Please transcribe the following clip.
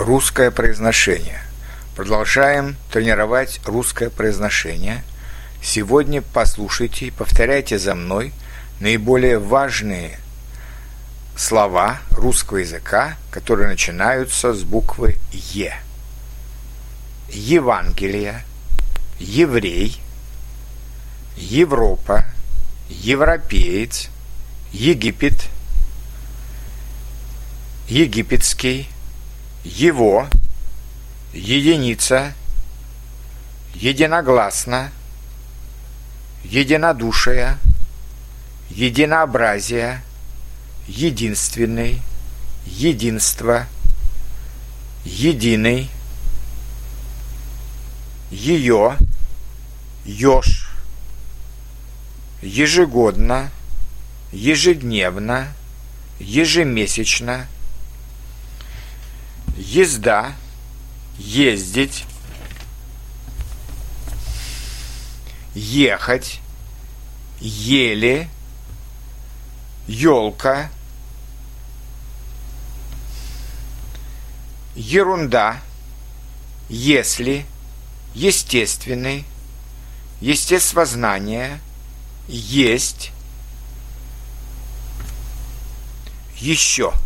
Русское произношение. Продолжаем тренировать русское произношение. Сегодня послушайте и повторяйте за мной наиболее важные слова русского языка, которые начинаются с буквы «Е». Евангелие, еврей, Европа, европеец, Египет, египетский, его, единица, единогласно, единодушие, единообразие, единственный, единство, единый, ее, еж, ежегодно, ежедневно, ежемесячно, езда, ездить, ехать, еле, елка, ерунда, если, естественный, естествознание, есть, еще –